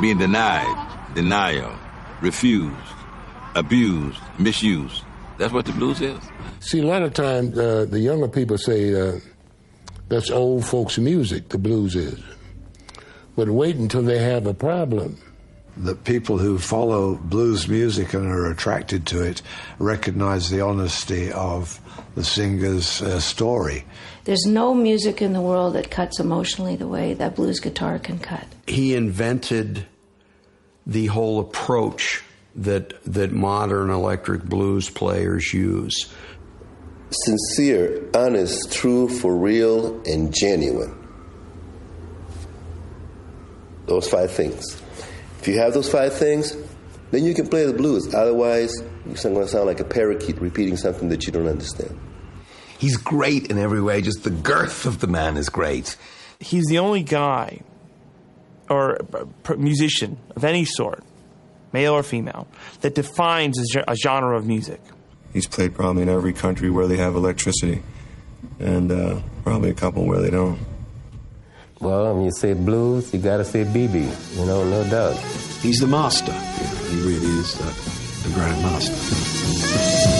being denied, denial, refused, abused, misused. That's what the blues is. See, a lot of times uh, the younger people say uh, that's old folks' music, the blues is. But wait until they have a problem. The people who follow blues music and are attracted to it recognize the honesty of the singer's uh, story. There's no music in the world that cuts emotionally the way that blues guitar can cut. He invented the whole approach that that modern electric blues players use. Sincere, honest, true, for real, and genuine. Those five things. If you have those five things, then you can play the blues. Otherwise, you're going to sound like a parakeet repeating something that you don't understand. He's great in every way, just the girth of the man is great. He's the only guy or musician of any sort, male or female, that defines a genre of music. He's played probably in every country where they have electricity, and uh, probably a couple where they don't. Well, when you say blues, you gotta say BB, you know, no doubt. He's the master. he really is the, the grand master.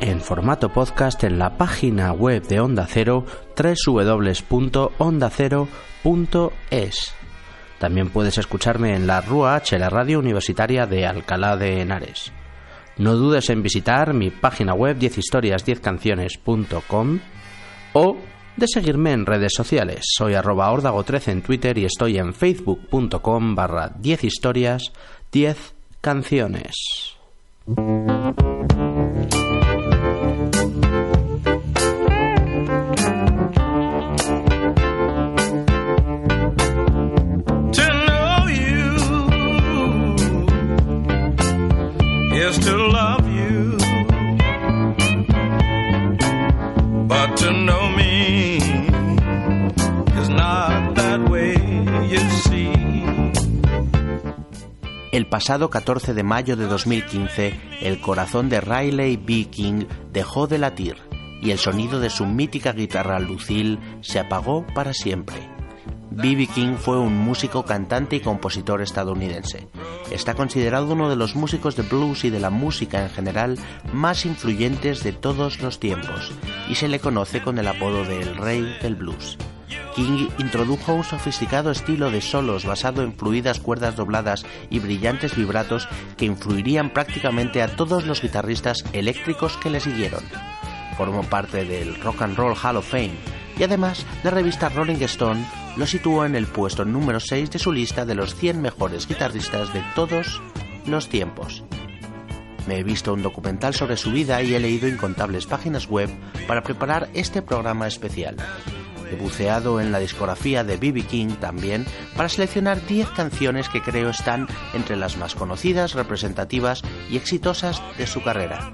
en formato podcast en la página web de Onda Cero www.ondacero.es. También puedes escucharme en la RUA H, la radio universitaria de Alcalá de Henares. No dudes en visitar mi página web 10historias10canciones.com o de seguirme en redes sociales. Soy arroba ordago13 en Twitter y estoy en facebook.com barra 10 historias 10 canciones. Pasado 14 de mayo de 2015, el corazón de Riley B. King dejó de latir y el sonido de su mítica guitarra Lucille se apagó para siempre. B.B. King fue un músico, cantante y compositor estadounidense. Está considerado uno de los músicos de blues y de la música en general más influyentes de todos los tiempos y se le conoce con el apodo de El Rey del Blues. King introdujo un sofisticado estilo de solos basado en fluidas cuerdas dobladas y brillantes vibratos que influirían prácticamente a todos los guitarristas eléctricos que le siguieron. Formó parte del Rock and Roll Hall of Fame y además la revista Rolling Stone lo situó en el puesto número 6 de su lista de los 100 mejores guitarristas de todos los tiempos. Me he visto un documental sobre su vida y he leído incontables páginas web para preparar este programa especial. Buceado en la discografía de B.B. King también para seleccionar 10 canciones que creo están entre las más conocidas, representativas y exitosas de su carrera.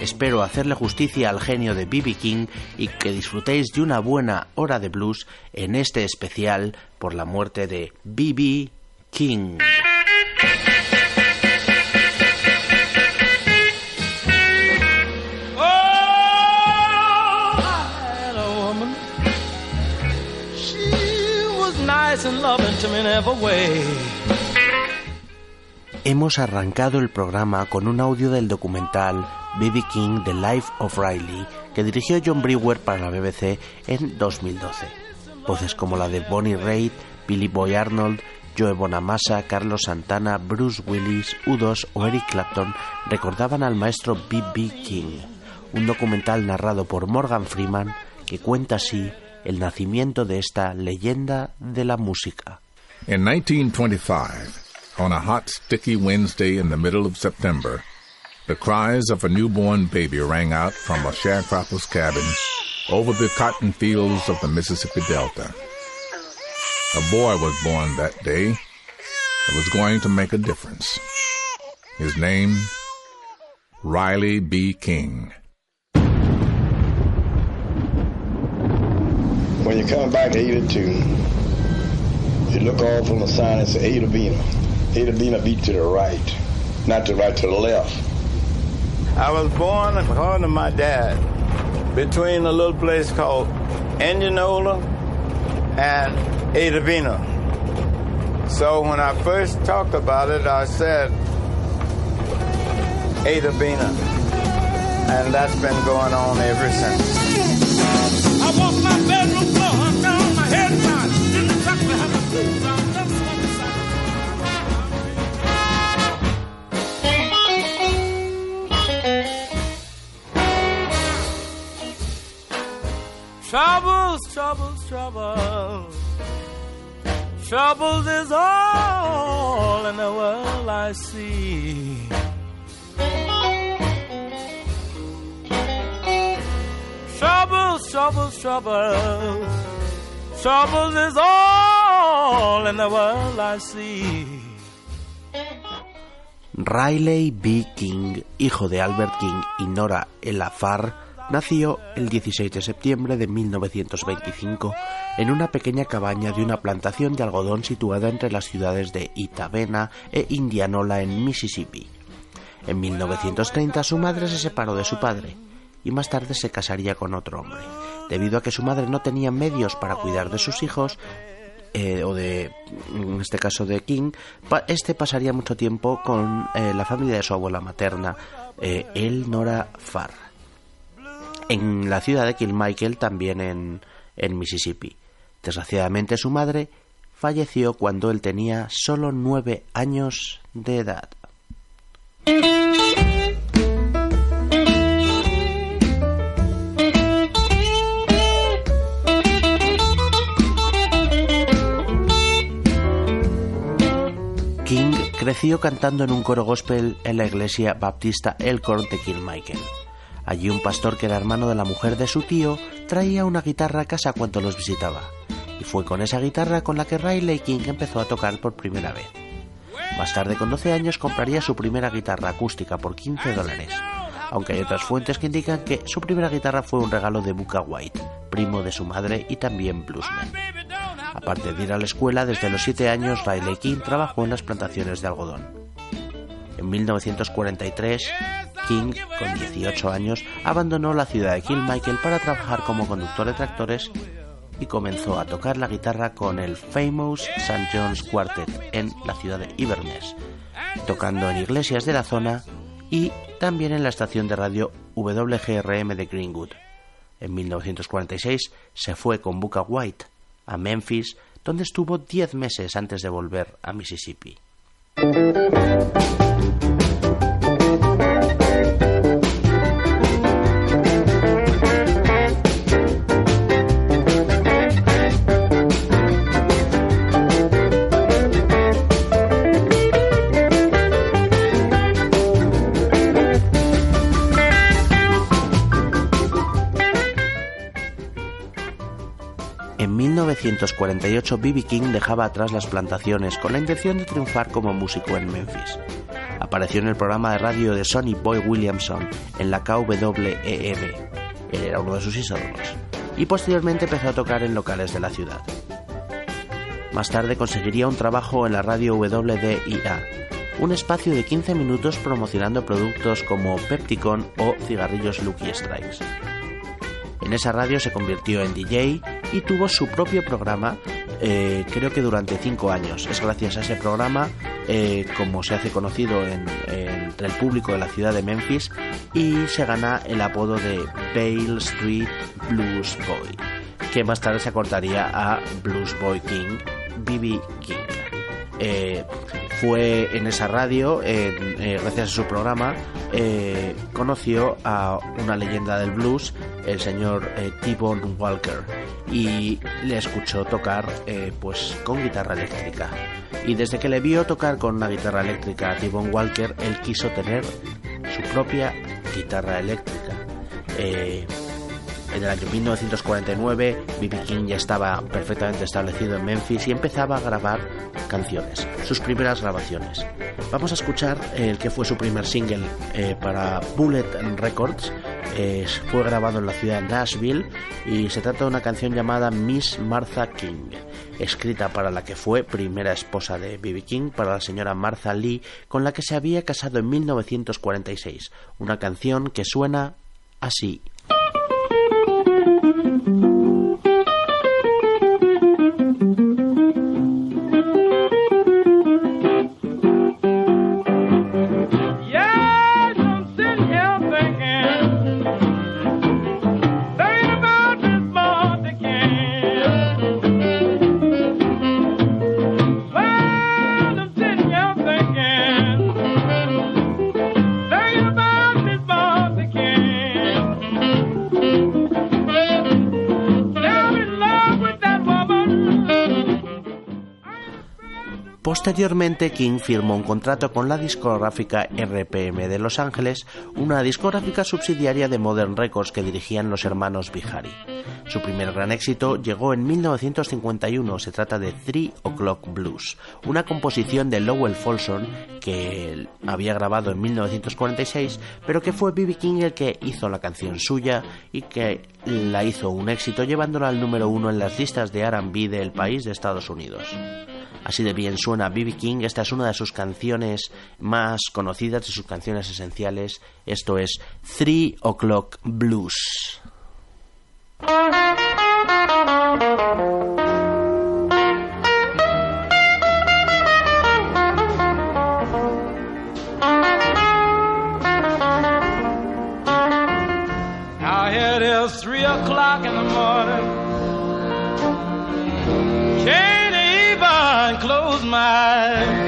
Espero hacerle justicia al genio de B.B. King y que disfrutéis de una buena hora de blues en este especial por la muerte de B.B. King. Hemos arrancado el programa con un audio del documental B.B. King The Life of Riley que dirigió John Brewer para la BBC en 2012. Voces como la de Bonnie Raitt, Billy Boy Arnold, Joe Bonamassa, Carlos Santana, Bruce Willis, U2 o Eric Clapton recordaban al maestro B.B. King, un documental narrado por Morgan Freeman que cuenta así el nacimiento de esta leyenda de la música. In 1925, on a hot, sticky Wednesday in the middle of September, the cries of a newborn baby rang out from a sharecropper's cabin over the cotton fields of the Mississippi Delta. A boy was born that day that was going to make a difference. His name, Riley B. King. When you come back 82, you look off on the sign and say Ada Bina. Ada Bina beat to the right, not to the right, to the left. I was born, according to my dad, between a little place called Indianola and Ada Bina. So when I first talked about it, I said Ada Bina. And that's been going on ever since. Troubles, troubles, troubles. Troubles is all in the world I see. Troubles, troubles, troubles. Troubles. Riley B. King, hijo de Albert King y Nora Elafar, nació el 16 de septiembre de 1925 en una pequeña cabaña de una plantación de algodón situada entre las ciudades de Itabena e Indianola en Mississippi. En 1930 su madre se separó de su padre y más tarde se casaría con otro hombre. Debido a que su madre no tenía medios para cuidar de sus hijos, eh, o de, en este caso de King, este pasaría mucho tiempo con eh, la familia de su abuela materna, eh, el Nora Farr, en la ciudad de Kilmichael, también en, en Mississippi. Desgraciadamente su madre falleció cuando él tenía solo nueve años de edad. Creció cantando en un coro gospel en la iglesia baptista Elkhorn de Kilmichael. Allí un pastor que era hermano de la mujer de su tío traía una guitarra a casa cuando los visitaba. Y fue con esa guitarra con la que Riley King empezó a tocar por primera vez. Más tarde, con 12 años, compraría su primera guitarra acústica por 15 dólares. Aunque hay otras fuentes que indican que su primera guitarra fue un regalo de Booker White, primo de su madre y también bluesman. Aparte de ir a la escuela, desde los 7 años Riley King trabajó en las plantaciones de algodón. En 1943, King, con 18 años, abandonó la ciudad de Kilmichael para trabajar como conductor de tractores y comenzó a tocar la guitarra con el Famous St. John's Quartet en la ciudad de Inverness, tocando en iglesias de la zona y también en la estación de radio WGRM de Greenwood. En 1946 se fue con Booker White a Memphis, donde estuvo 10 meses antes de volver a Mississippi. 1948 B.B. King dejaba atrás las plantaciones con la intención de triunfar como músico en Memphis. Apareció en el programa de radio de Sonny Boy Williamson en la KWEM. Él era uno de sus ídolos. Y posteriormente empezó a tocar en locales de la ciudad. Más tarde conseguiría un trabajo en la radio WDIA, un espacio de 15 minutos promocionando productos como Pepticon o cigarrillos Lucky Strikes. En esa radio se convirtió en DJ y tuvo su propio programa eh, creo que durante cinco años. Es gracias a ese programa eh, como se hace conocido en- entre el público de la ciudad de Memphis y se gana el apodo de Bale Street Blues Boy, que más tarde se acortaría a Blues Boy King, B.B. King. Eh, fue en esa radio, gracias a su programa, conoció a una leyenda del blues, el señor eh, T-Bone Walker, y le escuchó tocar eh, pues con guitarra eléctrica. Y desde que le vio tocar con una guitarra eléctrica a T-Bone Walker, él quiso tener su propia guitarra eléctrica. Eh, en el año 1949, B.B. King ya estaba perfectamente establecido en Memphis y empezaba a grabar canciones, sus primeras grabaciones. Vamos a escuchar el que fue su primer single eh, para Bullet Records. Fue grabado en la ciudad de Nashville y se trata de una canción llamada Miss Martha King, escrita para la que fue primera esposa de B.B. King, para la señora Martha Lee, con la que se había casado en 1946. Una canción que suena así. Posteriormente, King firmó un contrato con la discográfica RPM de Los Ángeles, una discográfica subsidiaria de Modern Records que dirigían los hermanos Bihari. Su primer gran éxito llegó en 1951, se trata de Three O'Clock Blues, una composición de Lowell Folsom que había grabado en 1946, pero que fue B.B. King el que hizo la canción suya y que la hizo un éxito llevándola al número uno en las listas de R&B del país de Estados Unidos. Así de bien suena B.B. King, esta es una de sus canciones más conocidas, de sus canciones esenciales. Esto es Three O'Clock Blues. Three o'clock in the morning. Even close my eyes.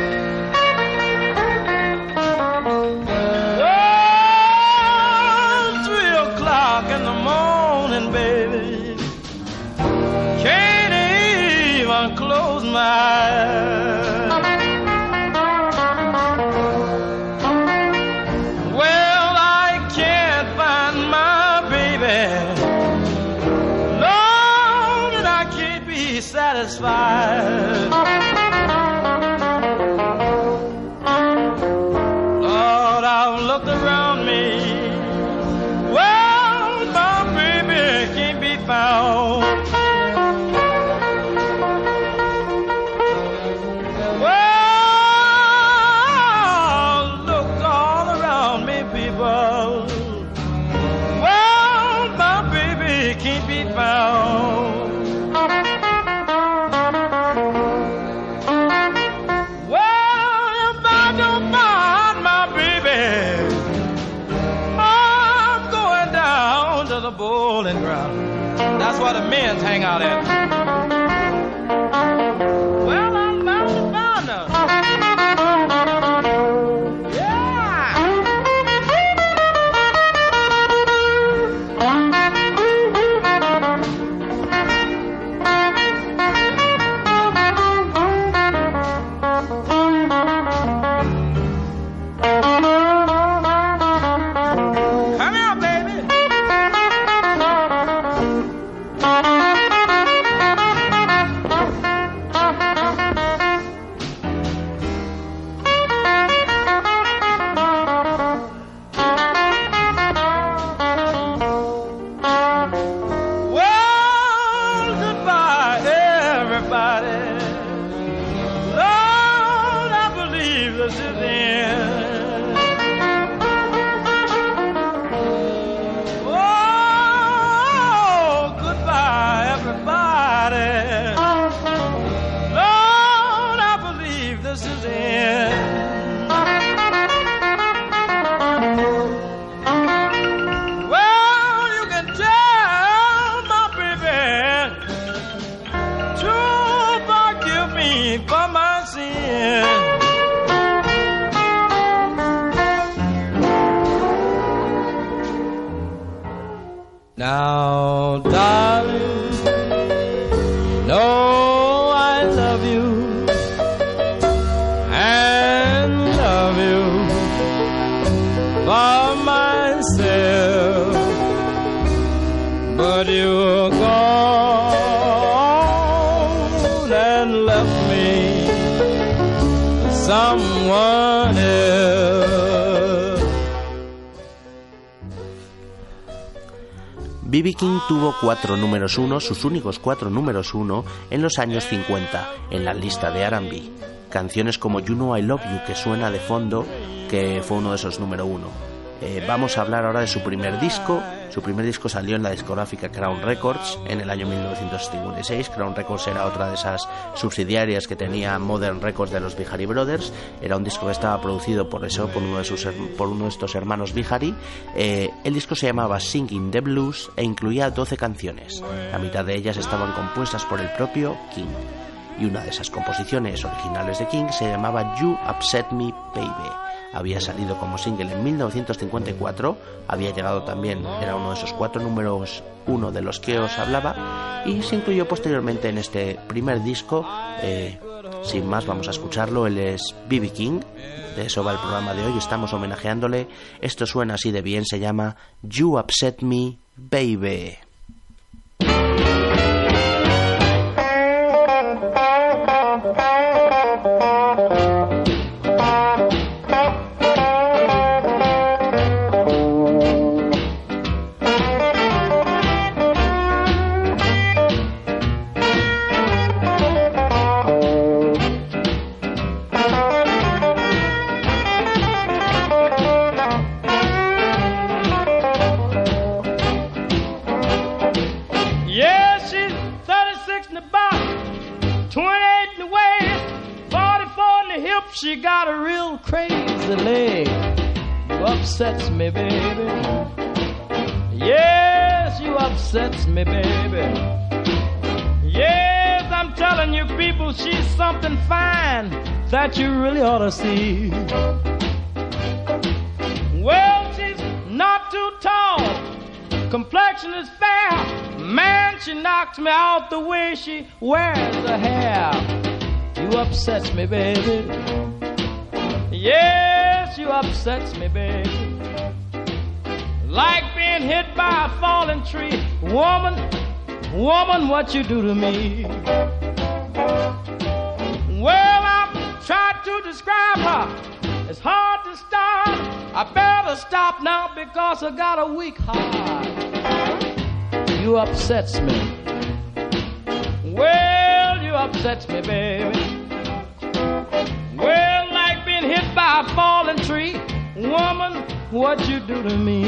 King tuvo cuatro números uno, sus únicos cuatro números uno, en los años 50, en la lista de R&B. Canciones como You Know I Love You, que suena de fondo, que fue uno de esos número uno. Eh, vamos a hablar ahora de su primer disco. Su primer disco salió en la discográfica Crown Records en el año 1956. Crown Records era otra de esas subsidiarias que tenía Modern Records de los Bihari Brothers. Era un disco que estaba producido por eso, por uno de, sus, por uno de estos hermanos Bihari. Eh, el disco se llamaba Singing the Blues e incluía 12 canciones. La mitad de ellas estaban compuestas por el propio King. Y una de esas composiciones originales de King se llamaba You Upset Me Baby había salido como single en 1954, había llegado también, era uno de esos cuatro números uno de los que os hablaba, y se incluyó posteriormente en este primer disco. eh, sin más, vamos a escucharlo. Él es B.B. King, de eso va el programa de hoy, estamos homenajeándole. Esto suena así de bien, se llama You Upset Me, Baby. She got a real crazy leg. You upsets me, baby. Yes, you upsets me, baby. Yes, I'm telling you, people, she's something fine that you really ought to see. Well, she's not too tall complexion is fair. Man, she knocks me out the way she wears her hair. You upsets me, baby. Yes, you upsets me, baby. Like being hit by a falling tree. Woman, woman, what you do to me? Well, I'm trying to describe her. It's hard to start. I better stop now because I got a weak heart. You upsets me. Well, you upsets me, baby. By a falling tree. Woman, what you do to me?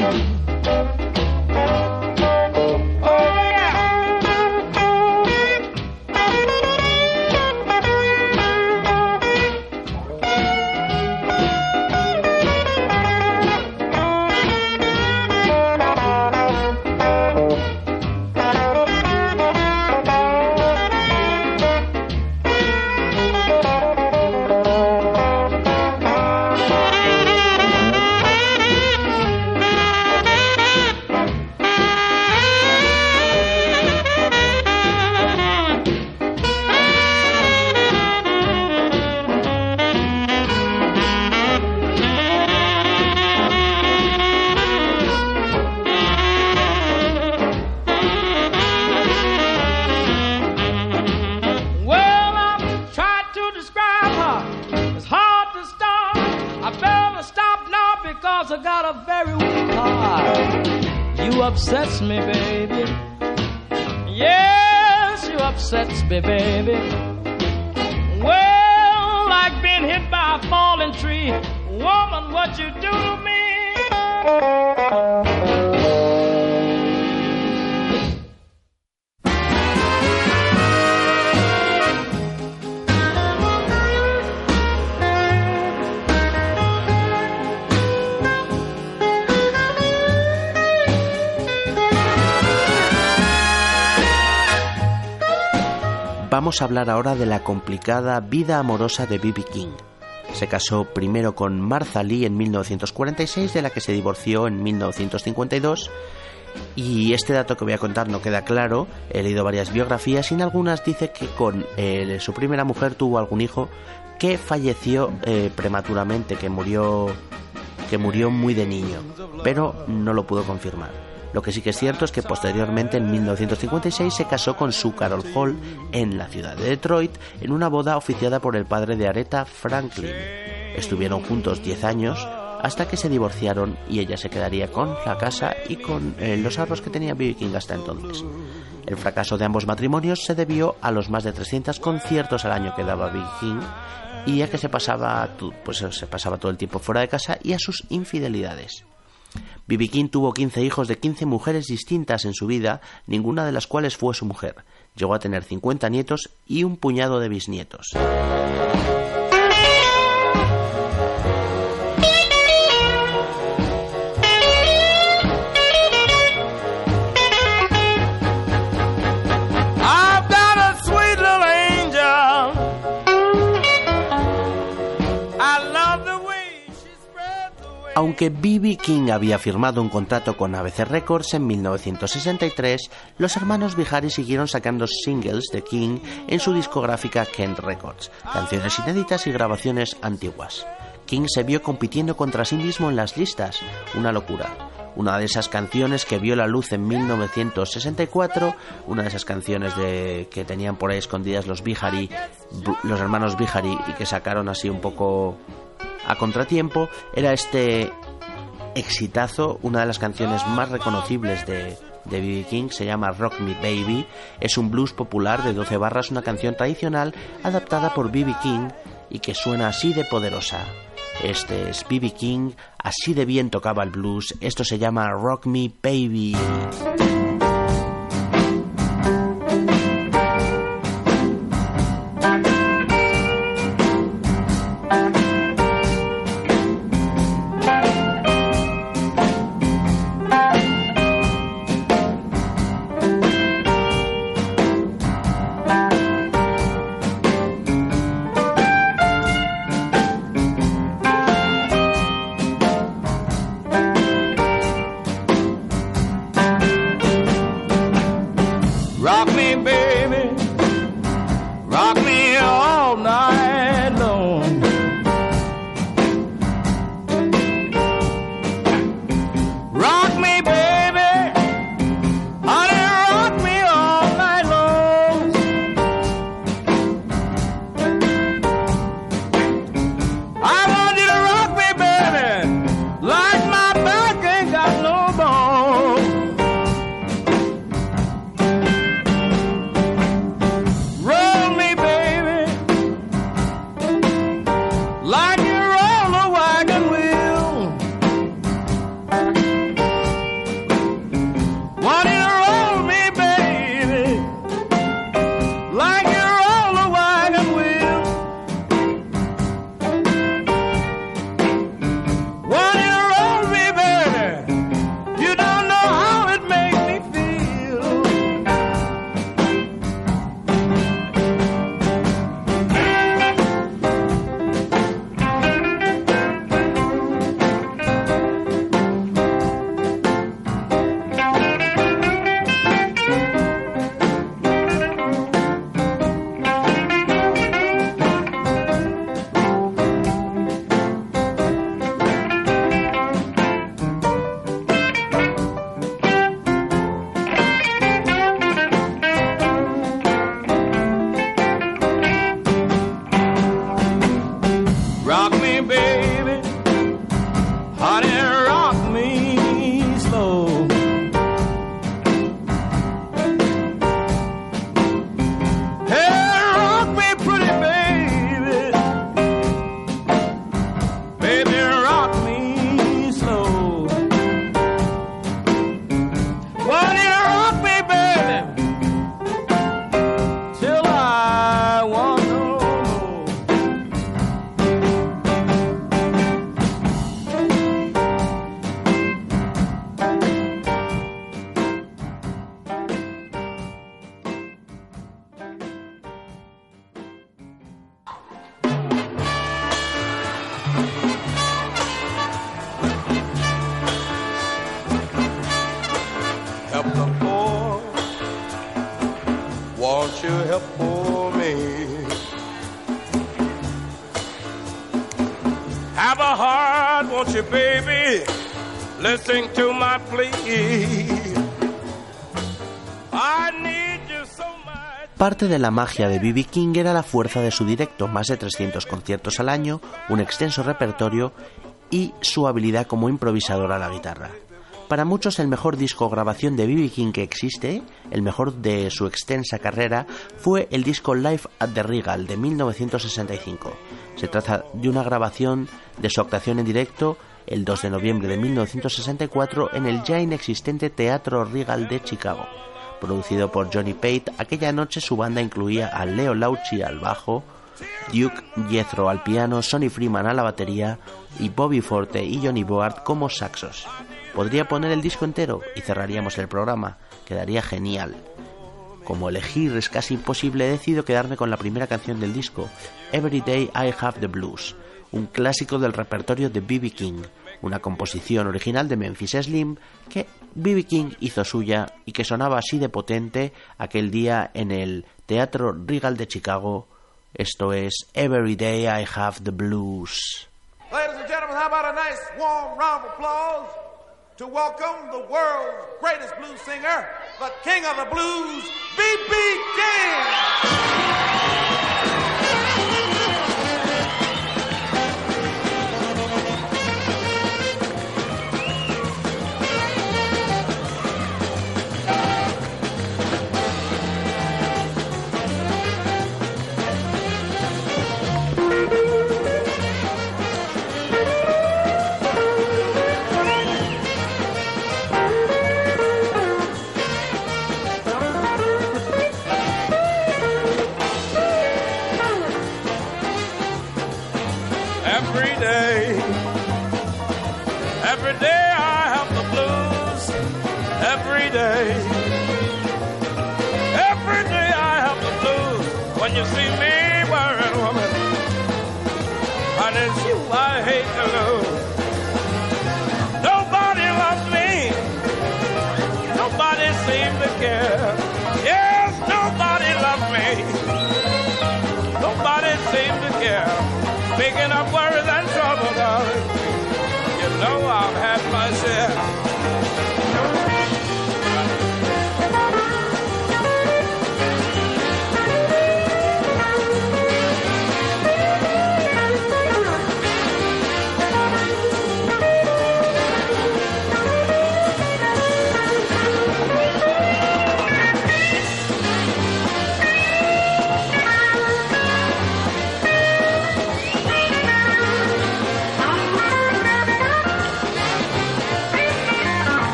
Oh, Vamos a hablar ahora de la complicada vida amorosa de B.B. King. Se casó primero con Martha Lee en 1946, de la que se divorció en 1952, Y este dato que voy a contar no queda claro, he leído varias biografías y en algunas dice que con eh, su primera mujer tuvo algún hijo que falleció eh, prematuramente, que murió, que murió muy de niño, pero no lo pudo confirmar. Lo que sí que es cierto es que posteriormente, en 1956, se casó con Sue Carol Hall en la ciudad de Detroit en una boda oficiada por el padre de Aretha Franklin. Estuvieron juntos 10 años hasta que se divorciaron y ella se quedaría con la casa y con eh, los ahorros que tenía B.B. King hasta entonces. El fracaso de ambos matrimonios se debió a los más de 300 conciertos al año que daba B.B. Y a que se pasaba, pues, se pasaba todo el tiempo fuera de casa y a sus infidelidades. B.B. Tuvo 15 hijos de 15 mujeres distintas en su vida, ninguna de las cuales fue su mujer. Llegó a tener 50 nietos y un puñado de bisnietos. Aunque B.B. King había firmado un contrato con ABC Records en 1963, los hermanos Bihari siguieron sacando singles de King en su discográfica Kent Records, canciones inéditas y grabaciones antiguas. King se vio compitiendo contra sí mismo en las listas, una locura. Una de esas canciones que vio la luz en 1964, una de esas canciones de, que tenían por ahí escondidas los Bihari, los hermanos Bihari y que sacaron así un poco a contratiempo, era este exitazo, una de las canciones más reconocibles de, de B.B. King, se llama Rock Me Baby, es un blues popular de 12 barras, una canción tradicional adaptada por B.B. King y que suena así de poderosa. Este es B.B. King, así de bien tocaba el blues, esto se llama Rock Me Baby. Parte de la magia de B.B. King era la fuerza de su directo, más de 300 conciertos al año, un extenso repertorio y su habilidad como improvisador a la guitarra. Para muchos el mejor disco grabación de B.B. King que existe, el mejor de su extensa carrera, fue el disco Live at the Regal de 1965. Se trata de una grabación de su actuación en directo el 2 de noviembre de 1964 en el ya inexistente Teatro Regal de Chicago. Producido por Johnny Pate, aquella noche su banda incluía a Leo Lauchi al bajo, Duke Jethro al piano, Sonny Freeman a la batería y Bobby Forte y Johnny Board como saxos. Podría poner el disco entero y cerraríamos el programa, quedaría genial. Como elegir es casi imposible, he decidido quedarme con la primera canción del disco, Every Day I Have the Blues, un clásico del repertorio de B.B. King, una composición original de Memphis Slim que B.B. King hizo suya y que sonaba así de potente aquel día en el Teatro Regal de Chicago. Esto es Every Day I Have the Blues. Ladies and gentlemen, how about a nice warm round of applause to welcome the world's greatest blues singer, the king of the blues, B.B. King! My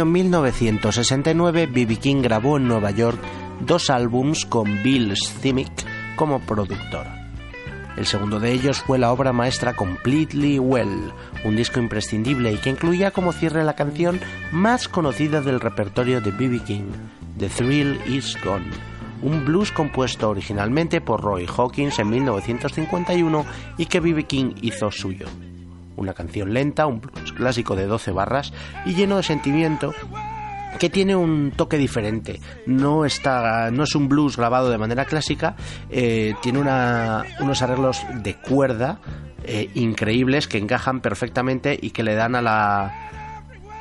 año 1969, B.B. King grabó en Nueva York dos álbums con Bill Simic como productor. El segundo de ellos fue la obra maestra Completely Well, un disco imprescindible y que incluía como cierre la canción más conocida del repertorio de B.B. King, The Thrill Is Gone, un blues compuesto originalmente por Roy Hawkins en 1951 y que B.B. King hizo suyo. Una canción lenta, un blues clásico de 12 barras y lleno de sentimiento que tiene un toque diferente. No está, no es un blues grabado de manera clásica, eh, tiene una- unos arreglos de cuerda eh, increíbles que encajan perfectamente y que le dan a la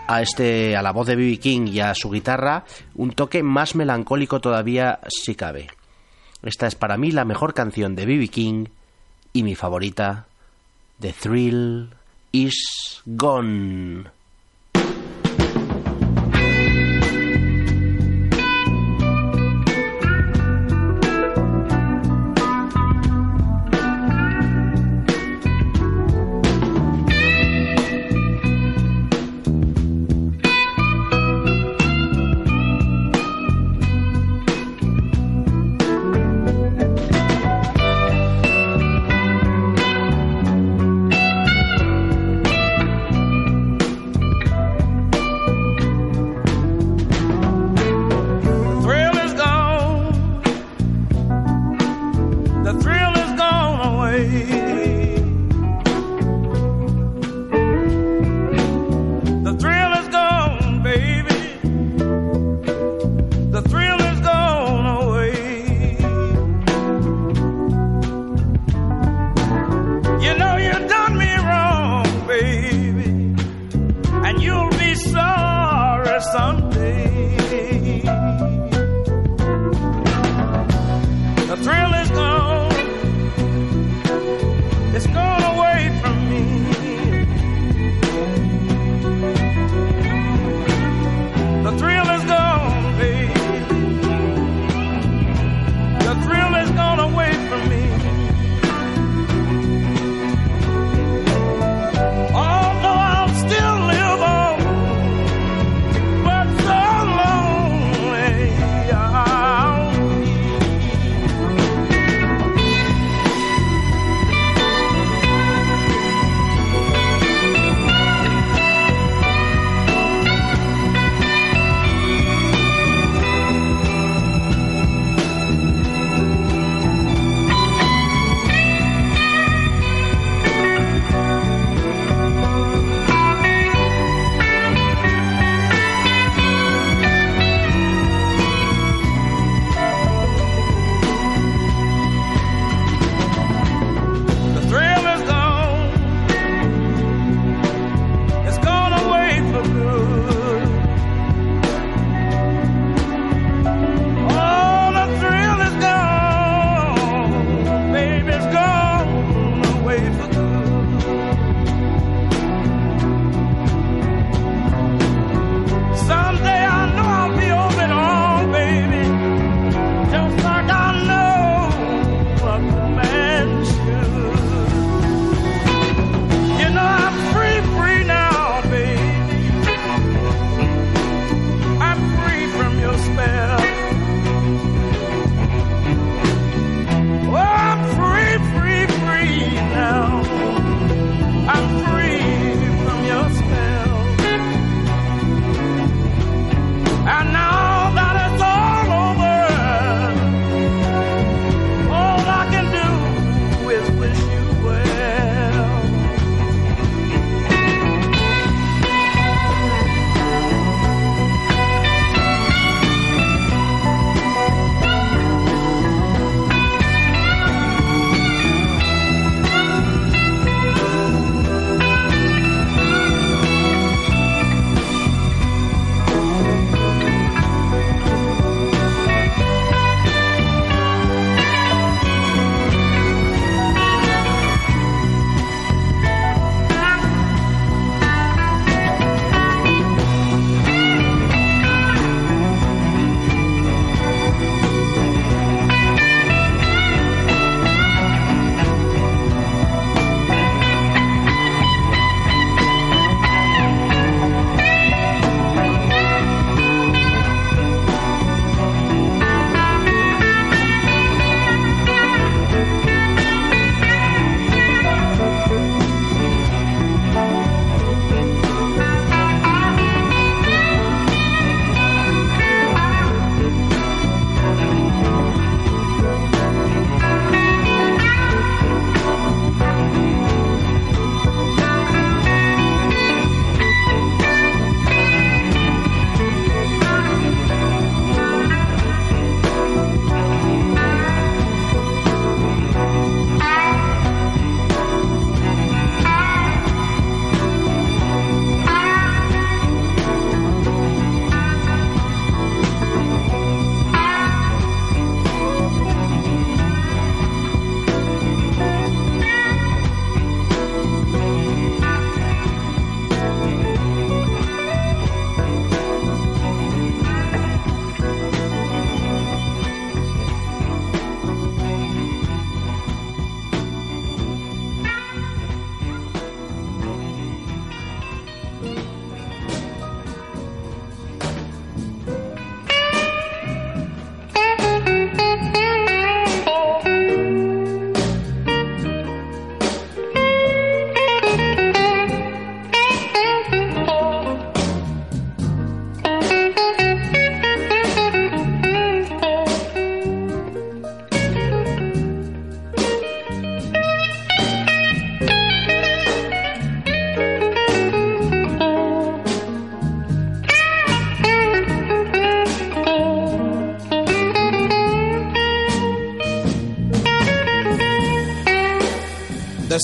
a este a la voz de B.B. King y a su guitarra un toque más melancólico todavía si cabe. Esta es para mí la mejor canción de B.B. King y mi favorita, The Thrill is Gone.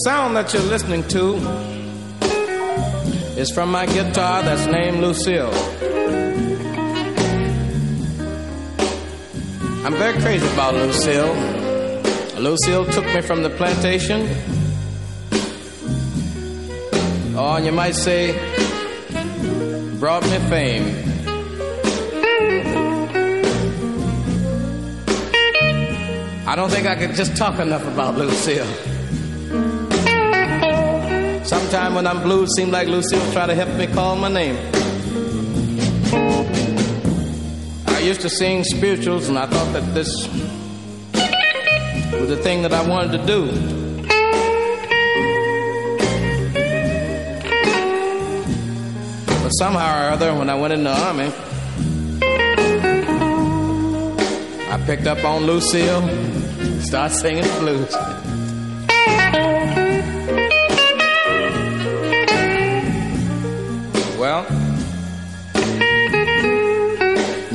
Sound that you're listening to is from my guitar that's named Lucille. I'm very crazy about Lucille. Lucille took me from the plantation. Oh, and you might say, brought me fame. I don't think I could just talk enough about Lucille. Sometime when I'm blue, seems like Lucille try to help me call my name. I used to sing spirituals, and I thought that this was the thing that I wanted to do. But somehow or other, when I went in the army, I picked up on Lucille, started singing the blues.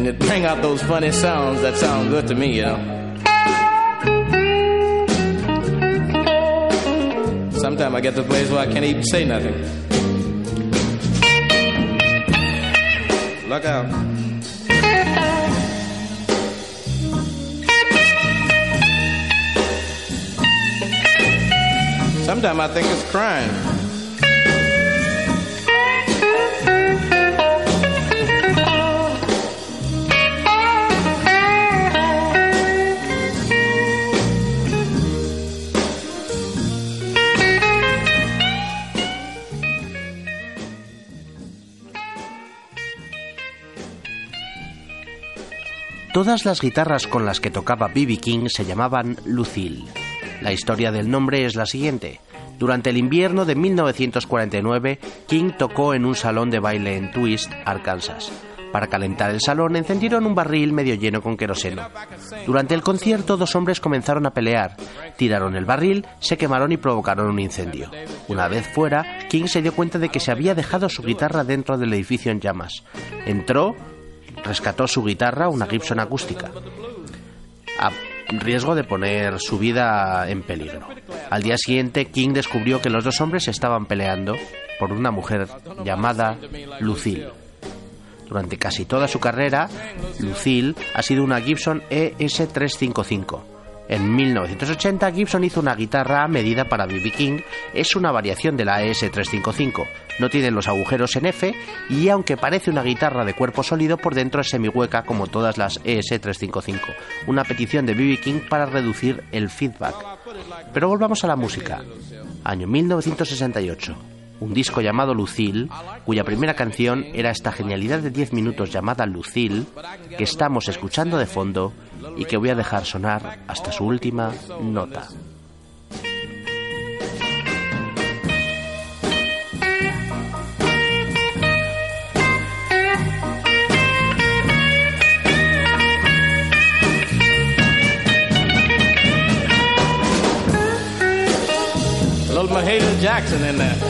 and it bring out those funny sounds that sound good to me, you know. Sometimes I get to a place where I can't even say nothing. Look out. Sometimes I think it's crying. Todas las guitarras con las que tocaba B.B. King se llamaban Lucille. La historia del nombre es la siguiente. Durante el invierno de 1949, King tocó en un salón de baile en Twist, Arkansas. Para calentar el salón encendieron un barril medio lleno con queroseno. Durante el concierto dos hombres comenzaron a pelear, tiraron el barril, se quemaron y provocaron un incendio. Una vez fuera, King se dio cuenta de que se había dejado su guitarra dentro del edificio en llamas. Entró, rescató su guitarra, una Gibson acústica, a riesgo de poner su vida en peligro. Al día siguiente, King descubrió que los dos hombres estaban peleando por una mujer llamada Lucille. Durante casi toda su carrera, Lucille ha sido una Gibson E ES355. En 1980 Gibson hizo una guitarra a medida para B.B. King, es una variación de la ES355. No tiene los agujeros en F y aunque parece una guitarra de cuerpo sólido, por dentro es semihueca como todas las ES355. Una petición de B.B. King para reducir el feedback. Pero volvamos a la música. Año 1968 un disco llamado Lucille, cuya primera canción era esta genialidad de 10 minutos llamada Lucille, que estamos escuchando de fondo y que voy a dejar sonar hasta su última nota. Little Mahalia Jackson in there.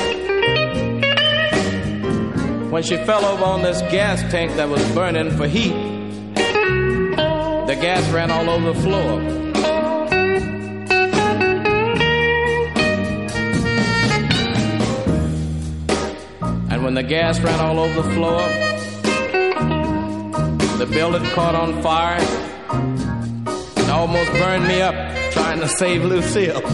when she fell over on this gas tank that was burning for heat, the gas ran all over the floor. And when the gas ran all over the floor, the building caught on fire and almost burned me up trying to save Lucille.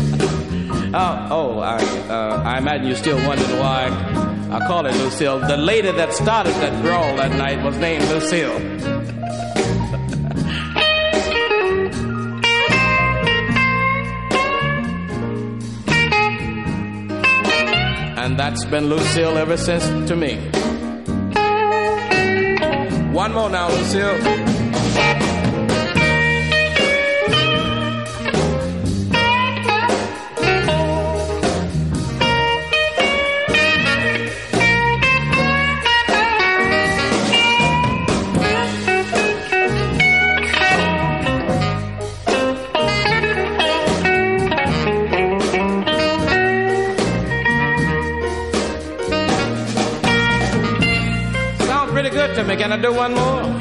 oh, oh I, uh, I imagine you're still wondering why I call it Lucille. The lady that started that brawl that night was named Lucille. and that's been Lucille ever since to me. One more now, Lucille. Can I do one more?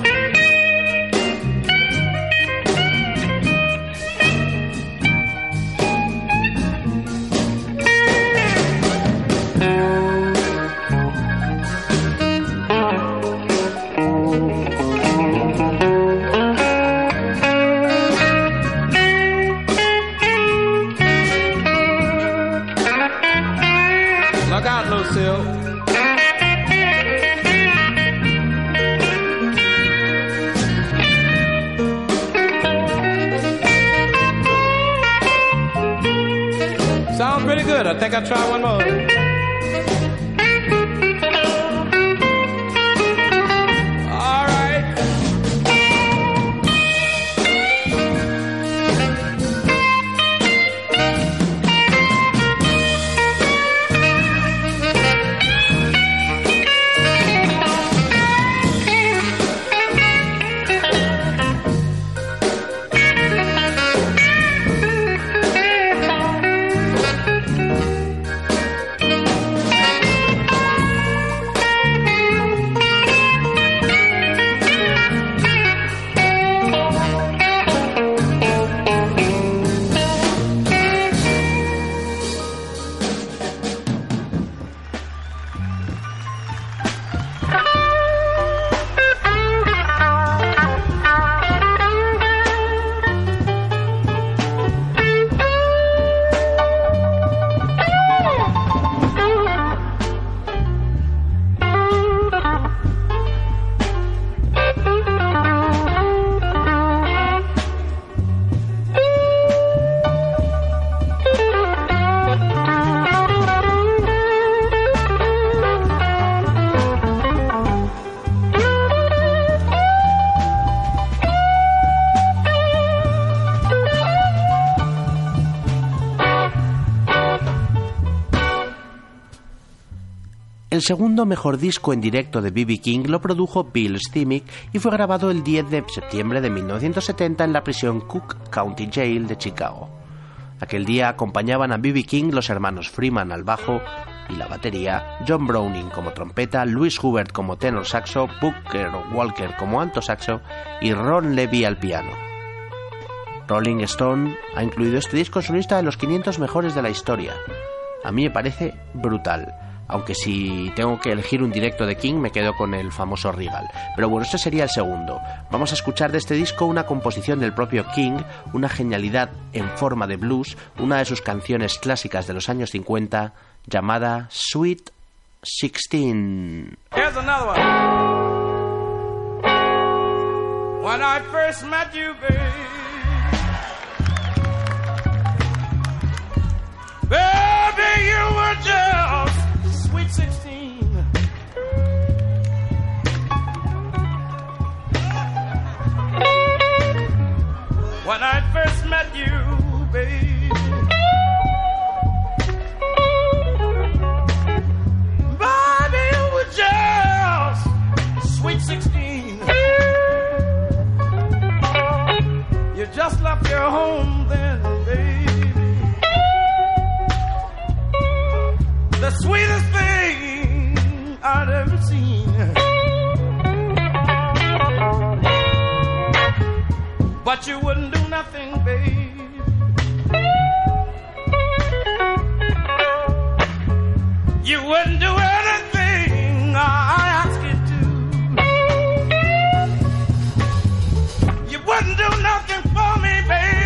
Segundo mejor disco en directo de B.B. King lo produjo Bill Stimmig y fue grabado el 10 de septiembre de 1970 en la prisión Cook County Jail de Chicago. Aquel día acompañaban a B.B. King los hermanos Freeman al bajo y la batería, John Browning como trompeta, Louis Hubert como tenor saxo, Booker Walker como alto saxo y Ron Levy al piano. Rolling Stone ha incluido este disco en su lista de los 500 mejores de la historia. A mí me parece brutal. Aunque si tengo que elegir un directo de King me quedo con el famoso Regal. Pero bueno, este sería el segundo. Vamos a escuchar de este disco una composición del propio King, una genialidad en forma de blues, una de sus canciones clásicas de los años 50 llamada Sweet 16. Here's another one. When I first met you, babe. Baby, sweet 16. When I first met you. Baby, you were just sweet 16. You just left your home then, The sweetest thing I'd ever seen. But you wouldn't do nothing, baby. You wouldn't do anything I asked you to. You wouldn't do nothing for me, baby.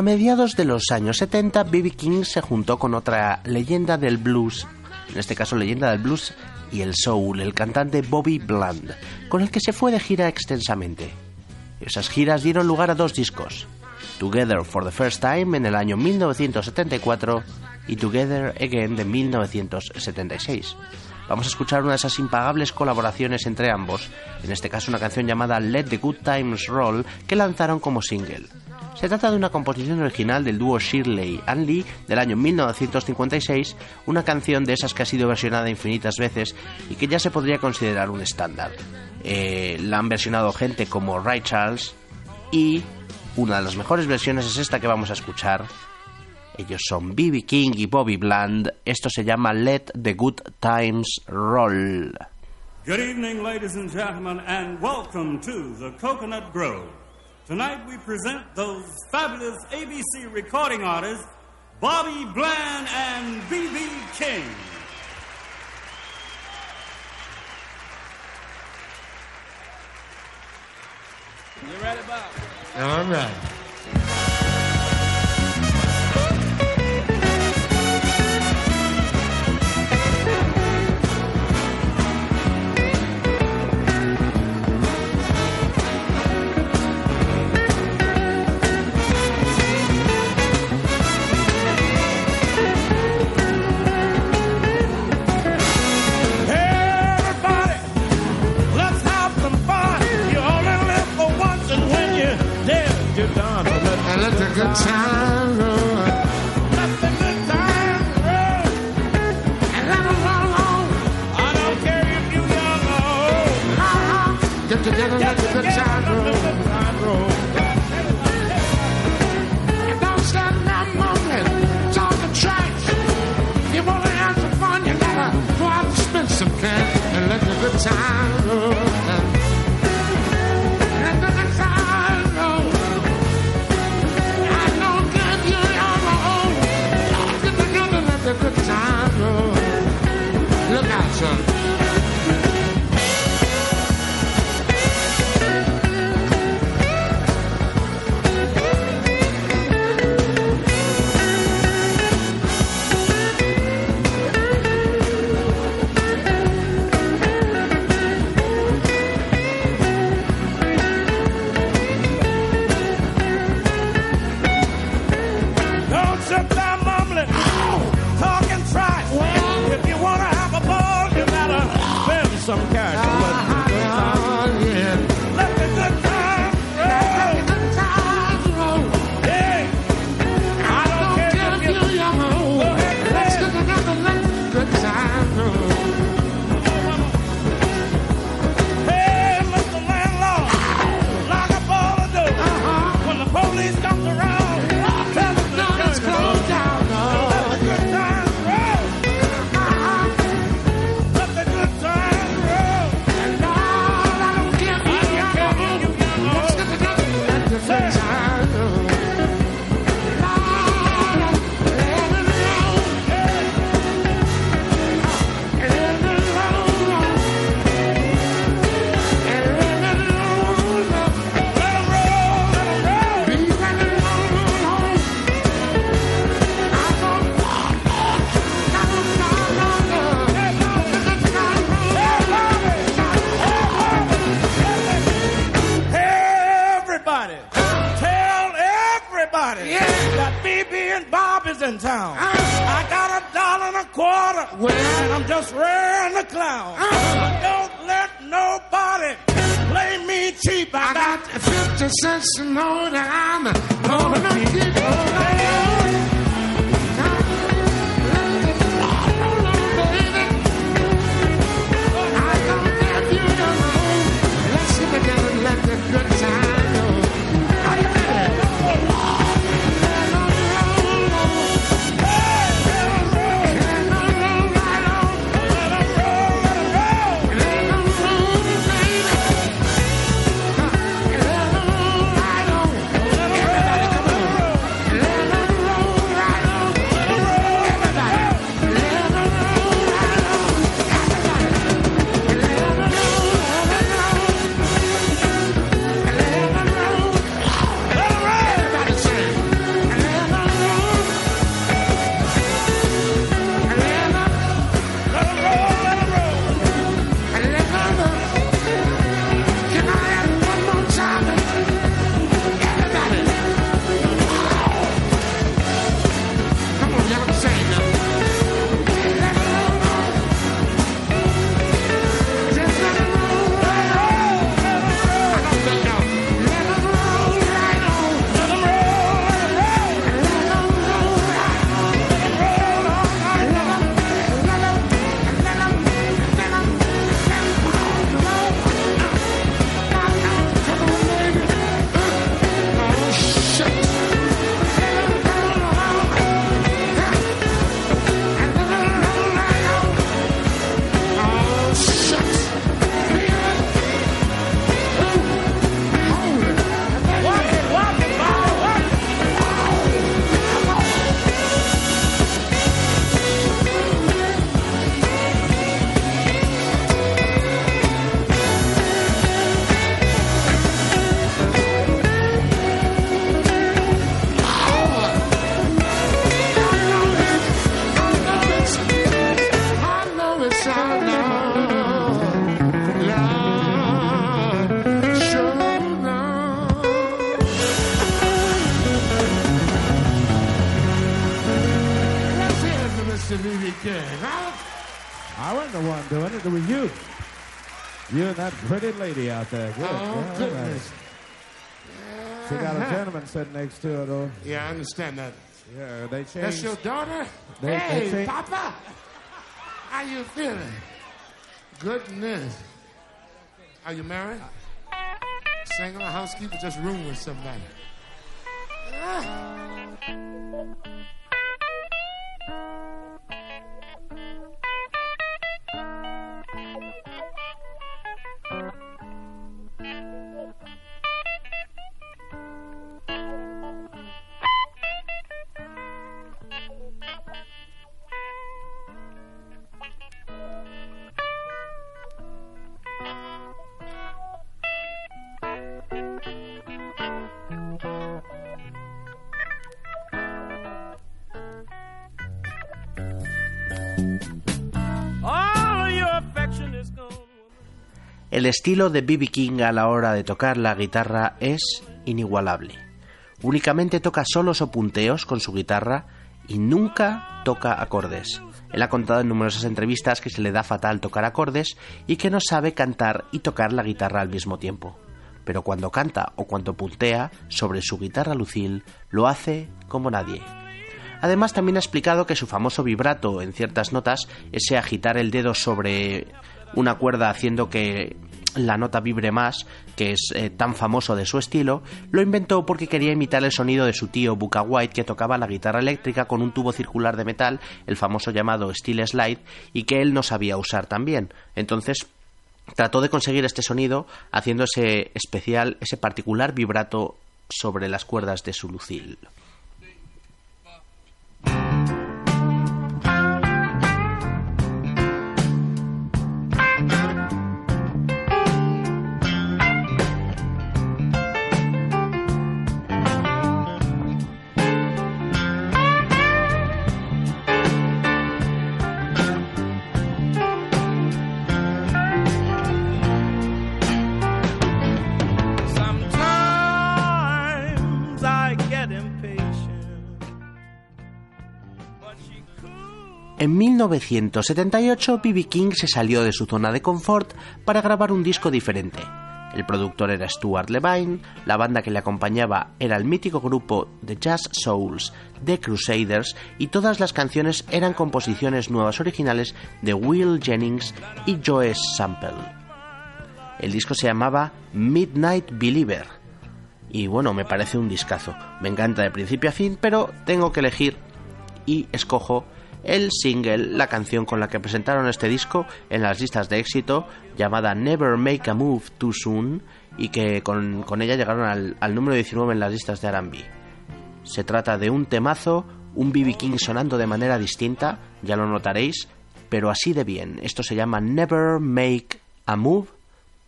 A mediados de los años 70, B.B. King se juntó con otra leyenda del blues, en este caso leyenda del blues y el soul, el cantante Bobby Bland, con el que se fue de gira extensamente. Esas giras dieron lugar a dos discos, Together for the First Time en el año 1974 y Together Again de 1976. Vamos a escuchar una de esas impagables colaboraciones entre ambos, en este caso una canción llamada Let the Good Times Roll que lanzaron como single. Se trata de una composición original del dúo Shirley and Lee del año 1956, una canción de esas que ha sido versionada infinitas veces y que ya se podría considerar un estándar. Eh, la han versionado gente como Ray Charles y una de las mejores versiones es esta que vamos a escuchar. Ellos son B.B. King y Bobby Bland. Esto se llama Let the Good Times Roll. Good evening, ladies and gentlemen, and welcome to the Coconut Grove. Tonight we present those fabulous ABC recording artists, Bobby Bland and B.B. King. You ready, Bob? All right. Good time. Let the good time. And let 'em roll on. I don't care if you young or old. Get together, let the good time roll. Don't stand there mumbling, talking trash. You wanna have some fun, you gotta Go out and spend some cash and let the good time roll. Pretty lady out there. Good. Oh, Yeah, goodness. She got a gentleman sitting next to her, though. Yeah, I understand that. Yeah, they changed. That's your daughter? They- hey, they Papa. How you feeling? Goodness. Are you married? Single, housekeeper, just room with somebody. El estilo de B.B. King a la hora de tocar la guitarra es inigualable. Únicamente toca solos o punteos con su guitarra y nunca toca acordes. Él ha contado en numerosas entrevistas que se le da fatal tocar acordes y que no sabe cantar y tocar la guitarra al mismo tiempo. Pero cuando canta o cuando puntea sobre su guitarra lucil, lo hace como nadie. Además, también ha explicado que su famoso vibrato en ciertas notas, ese agitar el dedo sobre una cuerda haciendo que la nota vibre más, que es eh, tan famoso de su estilo, lo inventó porque quería imitar el sonido de su tío Buka White que tocaba la guitarra eléctrica con un tubo circular de metal, el famoso llamado steel slide, y que él no sabía usar tan bien. Entonces trató de conseguir este sonido haciendo ese especial, ese particular vibrato sobre las cuerdas de su lucil. En 1978, B.B. King se salió de su zona de confort para grabar un disco diferente. El productor era Stuart Levine, la banda que le acompañaba era el mítico grupo The Jazz Souls, The Crusaders, y todas las canciones eran composiciones nuevas originales de Will Jennings y Joe Sample. El disco se llamaba Midnight Believer. Y bueno, me parece un discazo. Me encanta de principio a fin, pero tengo que elegir y escojo el single, la canción con la que presentaron este disco en las listas de éxito, llamada Never Make a Move Too Soon, y que con, con ella llegaron al, al número 19 en las listas de RB. Se trata de un temazo, un BB King sonando de manera distinta, ya lo notaréis, pero así de bien. Esto se llama Never Make a Move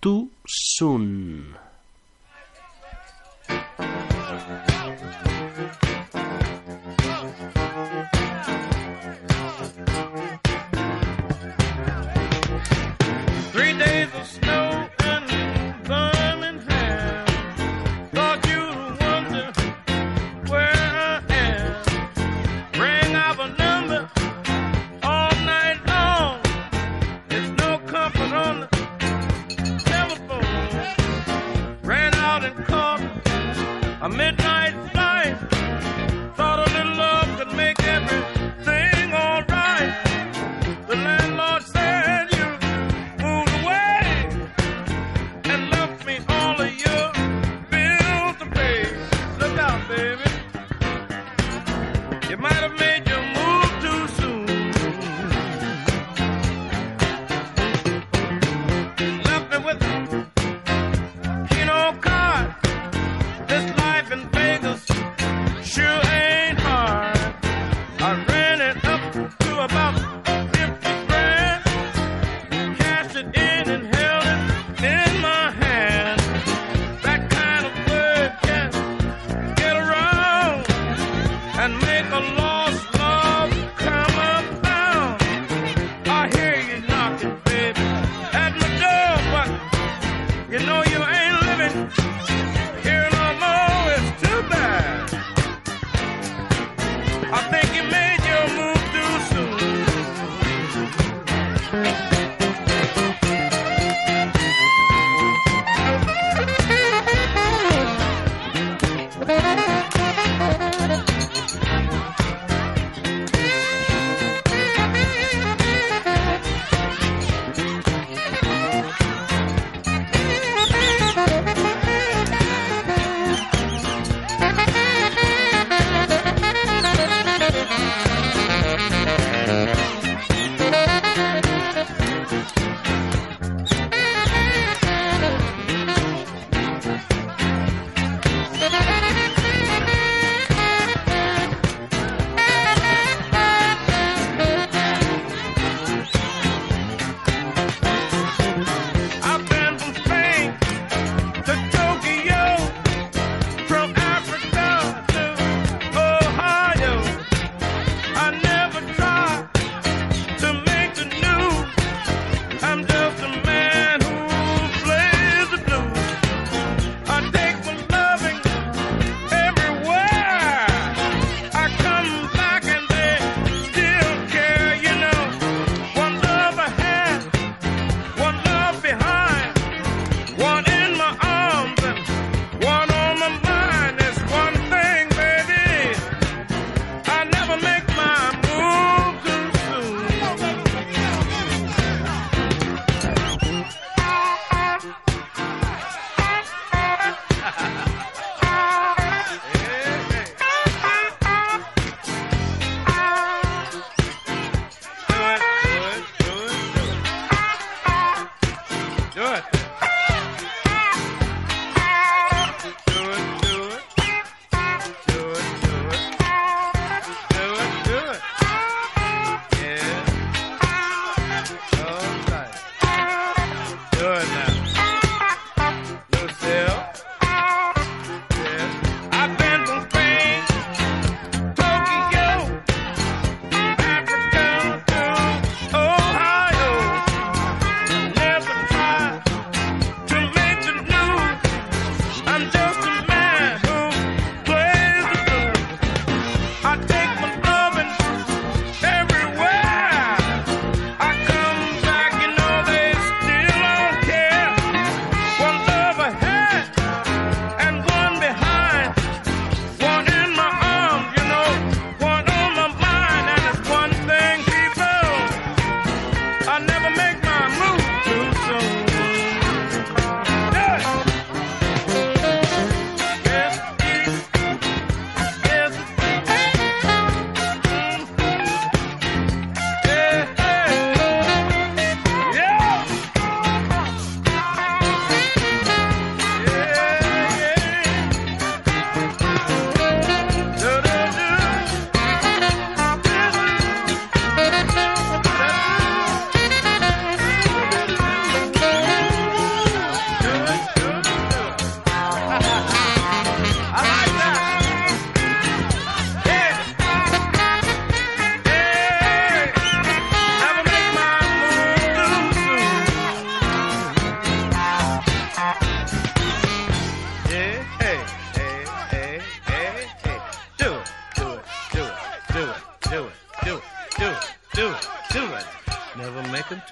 Too Soon.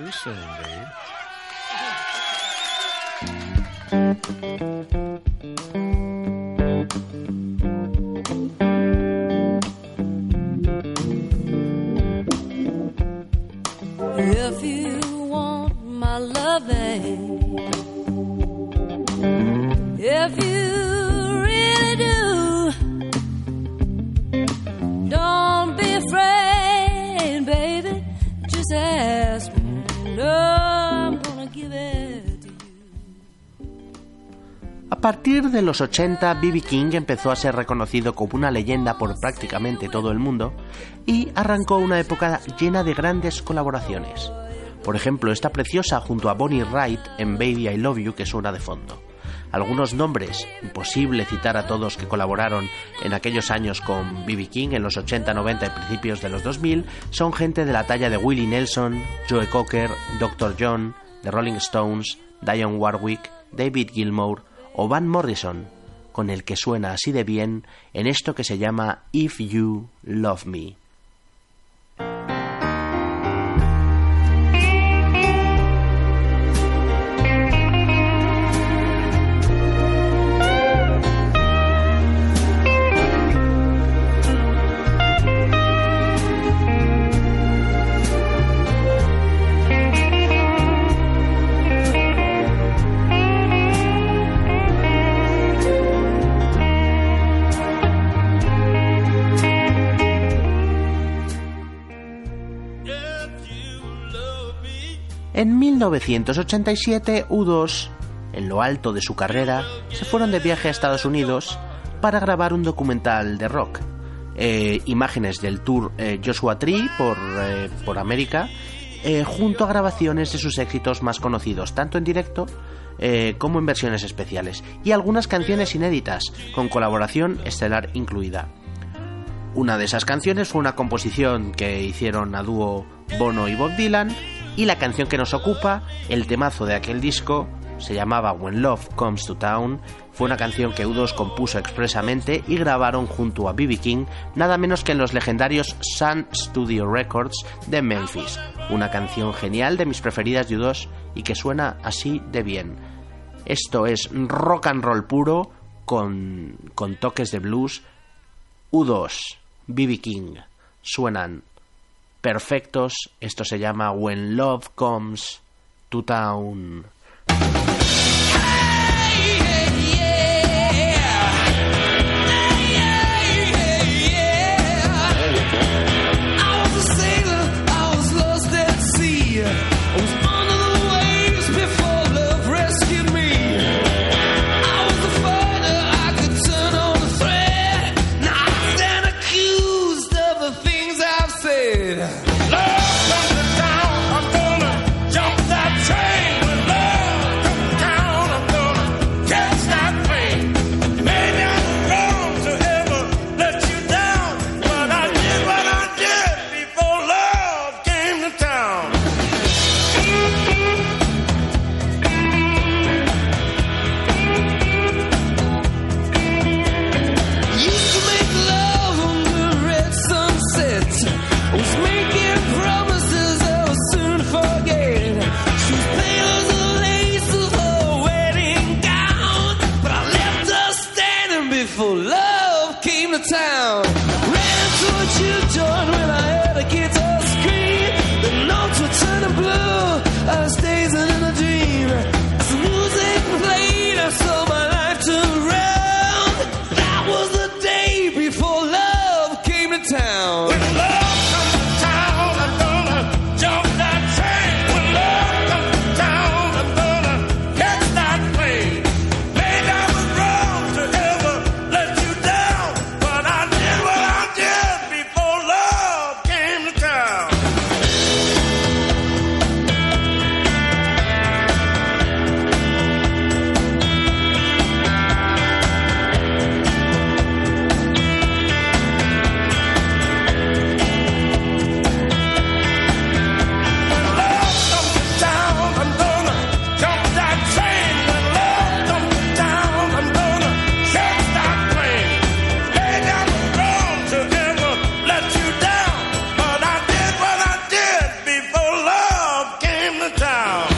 Too soon, babe. If you want my loving, A partir de los 80, B.B. King empezó a ser reconocido como una leyenda por prácticamente todo el mundo y arrancó una época llena de grandes colaboraciones. Por ejemplo, esta preciosa junto a Bonnie Wright en Baby I Love You que suena de fondo. Algunos nombres, imposible citar a todos que colaboraron en aquellos años con B.B. King en los 80, 90 y principios de los 2000, son gente de la talla de Willie Nelson, Joe Cocker, Dr. John, The Rolling Stones, Dionne Warwick, David Gilmour o Van Morrison, con el que suena así de bien en esto que se llama If You Love Me. En 1987, U2, en lo alto de su carrera, se fueron de viaje a Estados Unidos para grabar un documental de rock. Eh, imágenes del tour eh, Joshua Tree por, eh, por América, junto a grabaciones de sus éxitos más conocidos, tanto en directo como en versiones especiales, y algunas canciones inéditas, con colaboración estelar incluida. Una de esas canciones fue una composición que hicieron a dúo Bono y Bob Dylan, y la canción que nos ocupa, el temazo de aquel disco, se llamaba When Love Comes to Town, fue una canción que U2 compuso expresamente y grabaron junto a B.B. King, nada menos que en los legendarios Sun Studio Records de Memphis. Una canción genial de mis preferidas de U2 y que suena así de bien. Esto es rock and roll puro con, con toques de blues. U2, B.B. King, suenan perfectos. Esto se llama When Love Comes to Town. To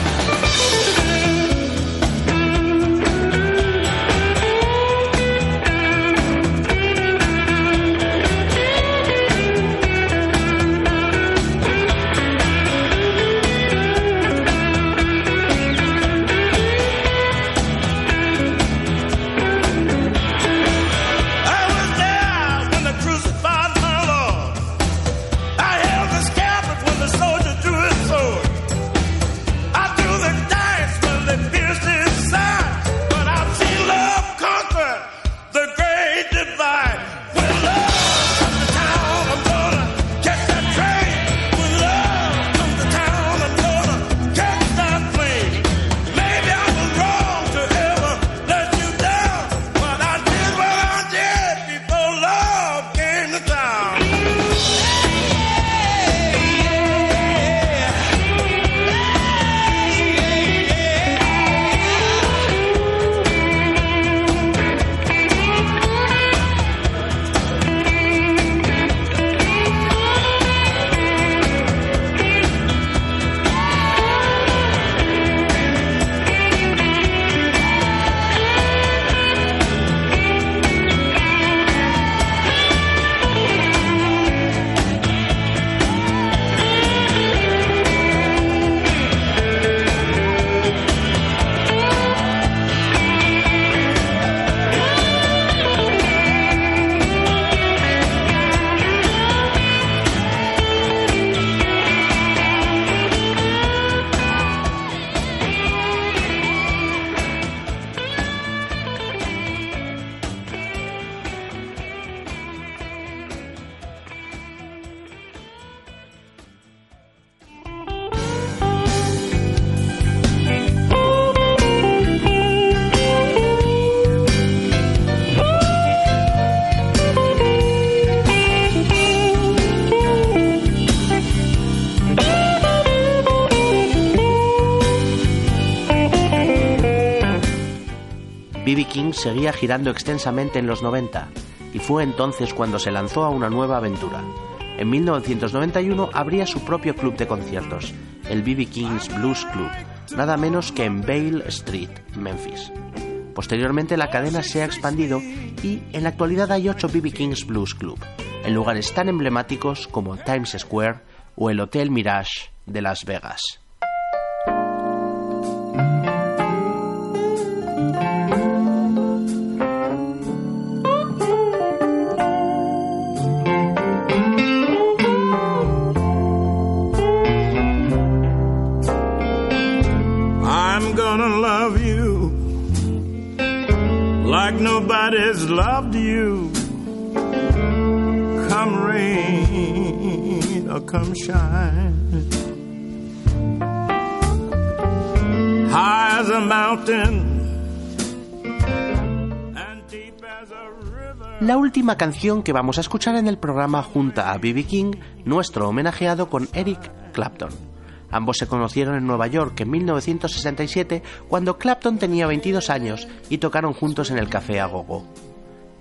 seguía girando extensamente en los 90 y fue entonces cuando se lanzó a una nueva aventura. En 1991 abría su propio club de conciertos, el B.B. King's Blues Club, nada menos que en Bale Street, Memphis. Posteriormente la cadena se ha expandido y en la actualidad hay ocho B.B. King's Blues Club, en lugares tan emblemáticos como Times Square o el Hotel Mirage de Las Vegas. Loved you. Come rain come shine. High as a mountain. La última canción que vamos a escuchar en el programa junta a B.B. King, nuestro homenajeado con Eric Clapton. Ambos se conocieron en Nueva York en 1967 cuando Clapton tenía 22 años y tocaron juntos en el Café Agogo.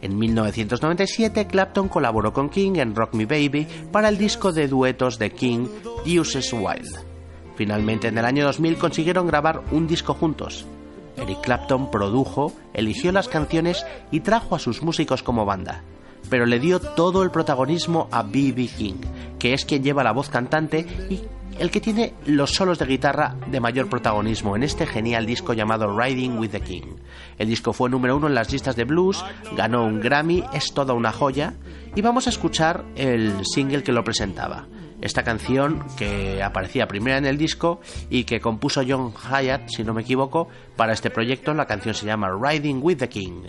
En 1997 Clapton colaboró con King en Rock Me Baby para el disco de duetos de King, Deuces Wild. Finalmente en el año 2000 consiguieron grabar un disco juntos. Eric Clapton produjo, eligió las canciones y trajo a sus músicos como banda, pero le dio todo el protagonismo a B.B. King, que es quien lleva la voz cantante y el que tiene los solos de guitarra de mayor protagonismo en este genial disco llamado Riding with the King. El disco fue número uno en las listas de blues, ganó un Grammy, es toda una joya, y vamos a escuchar el single que lo presentaba. Esta canción que aparecía primera en el disco y que compuso John Hyatt, si no me equivoco, para este proyecto, la canción se llama Riding with the King.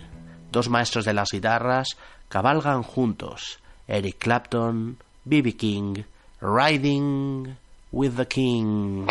Dos maestros de las guitarras cabalgan juntos. Eric Clapton, B.B. King, Riding with the King.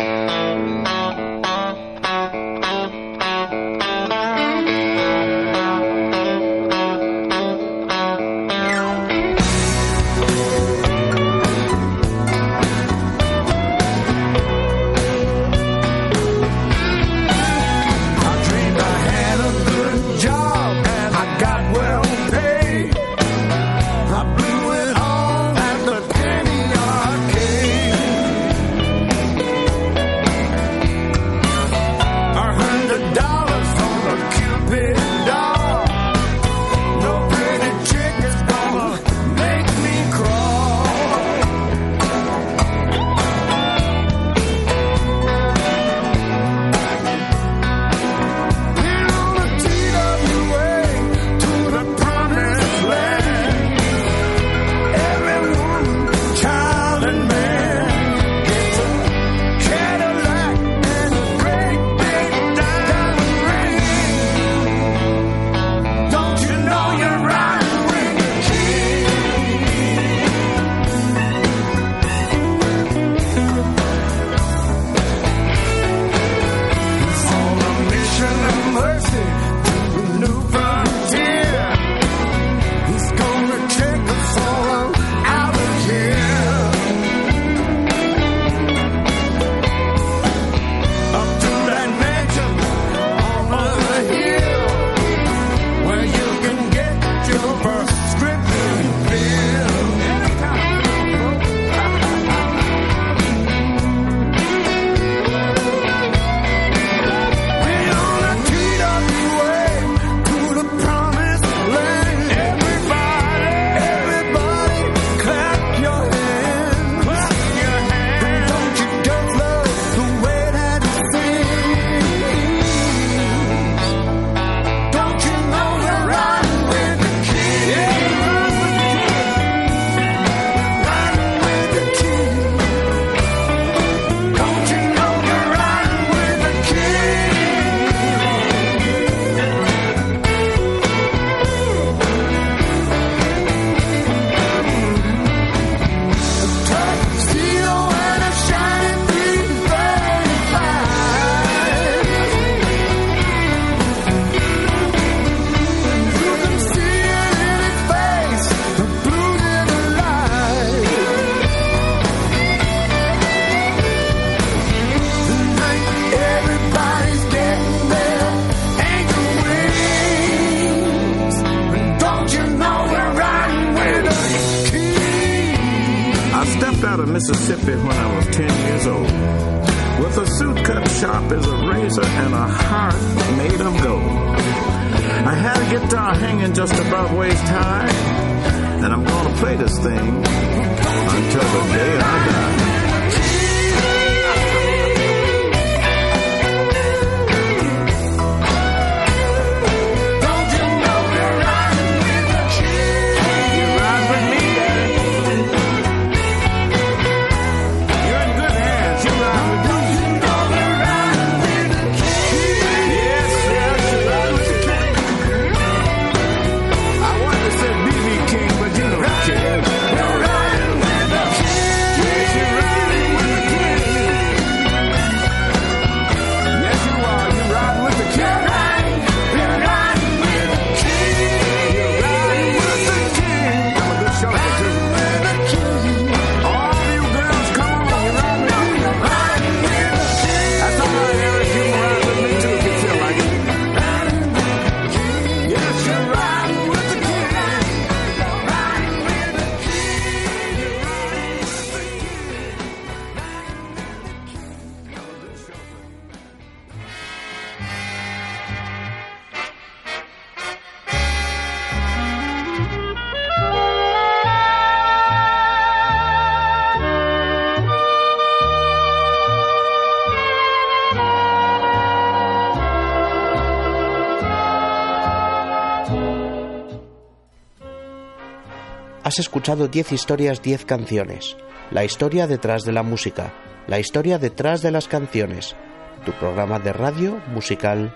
Has escuchado 10 historias, 10 canciones. La historia detrás de la música. La historia detrás de las canciones. Tu programa de radio musical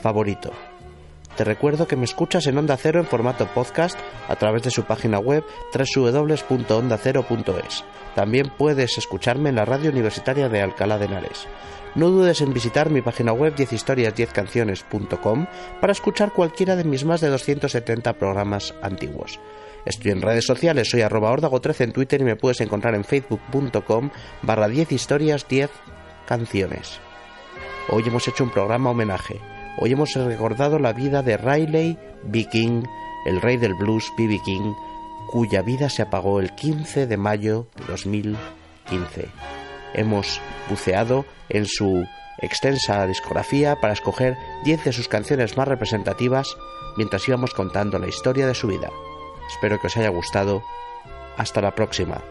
favorito. Te recuerdo que me escuchas en Onda Cero en formato podcast a través de su página web www.ondacero.es. También puedes escucharme en la radio universitaria de Alcalá de Henares. No dudes en visitar mi página web 10historias10canciones.com para escuchar cualquiera de mis más de 270 programas antiguos. Estoy en redes sociales, soy arroba ordago13 en Twitter y me puedes encontrar en facebook.com barra 10 historias 10 canciones. Hoy hemos hecho un programa homenaje. Hoy hemos recordado la vida de Riley B. King, el rey del blues B.B. King, cuya vida se apagó el 15 de mayo de 2015. Hemos buceado en su extensa discografía para escoger 10 de sus canciones más representativas mientras íbamos contando la historia de su vida. Espero que os haya gustado. Hasta la próxima.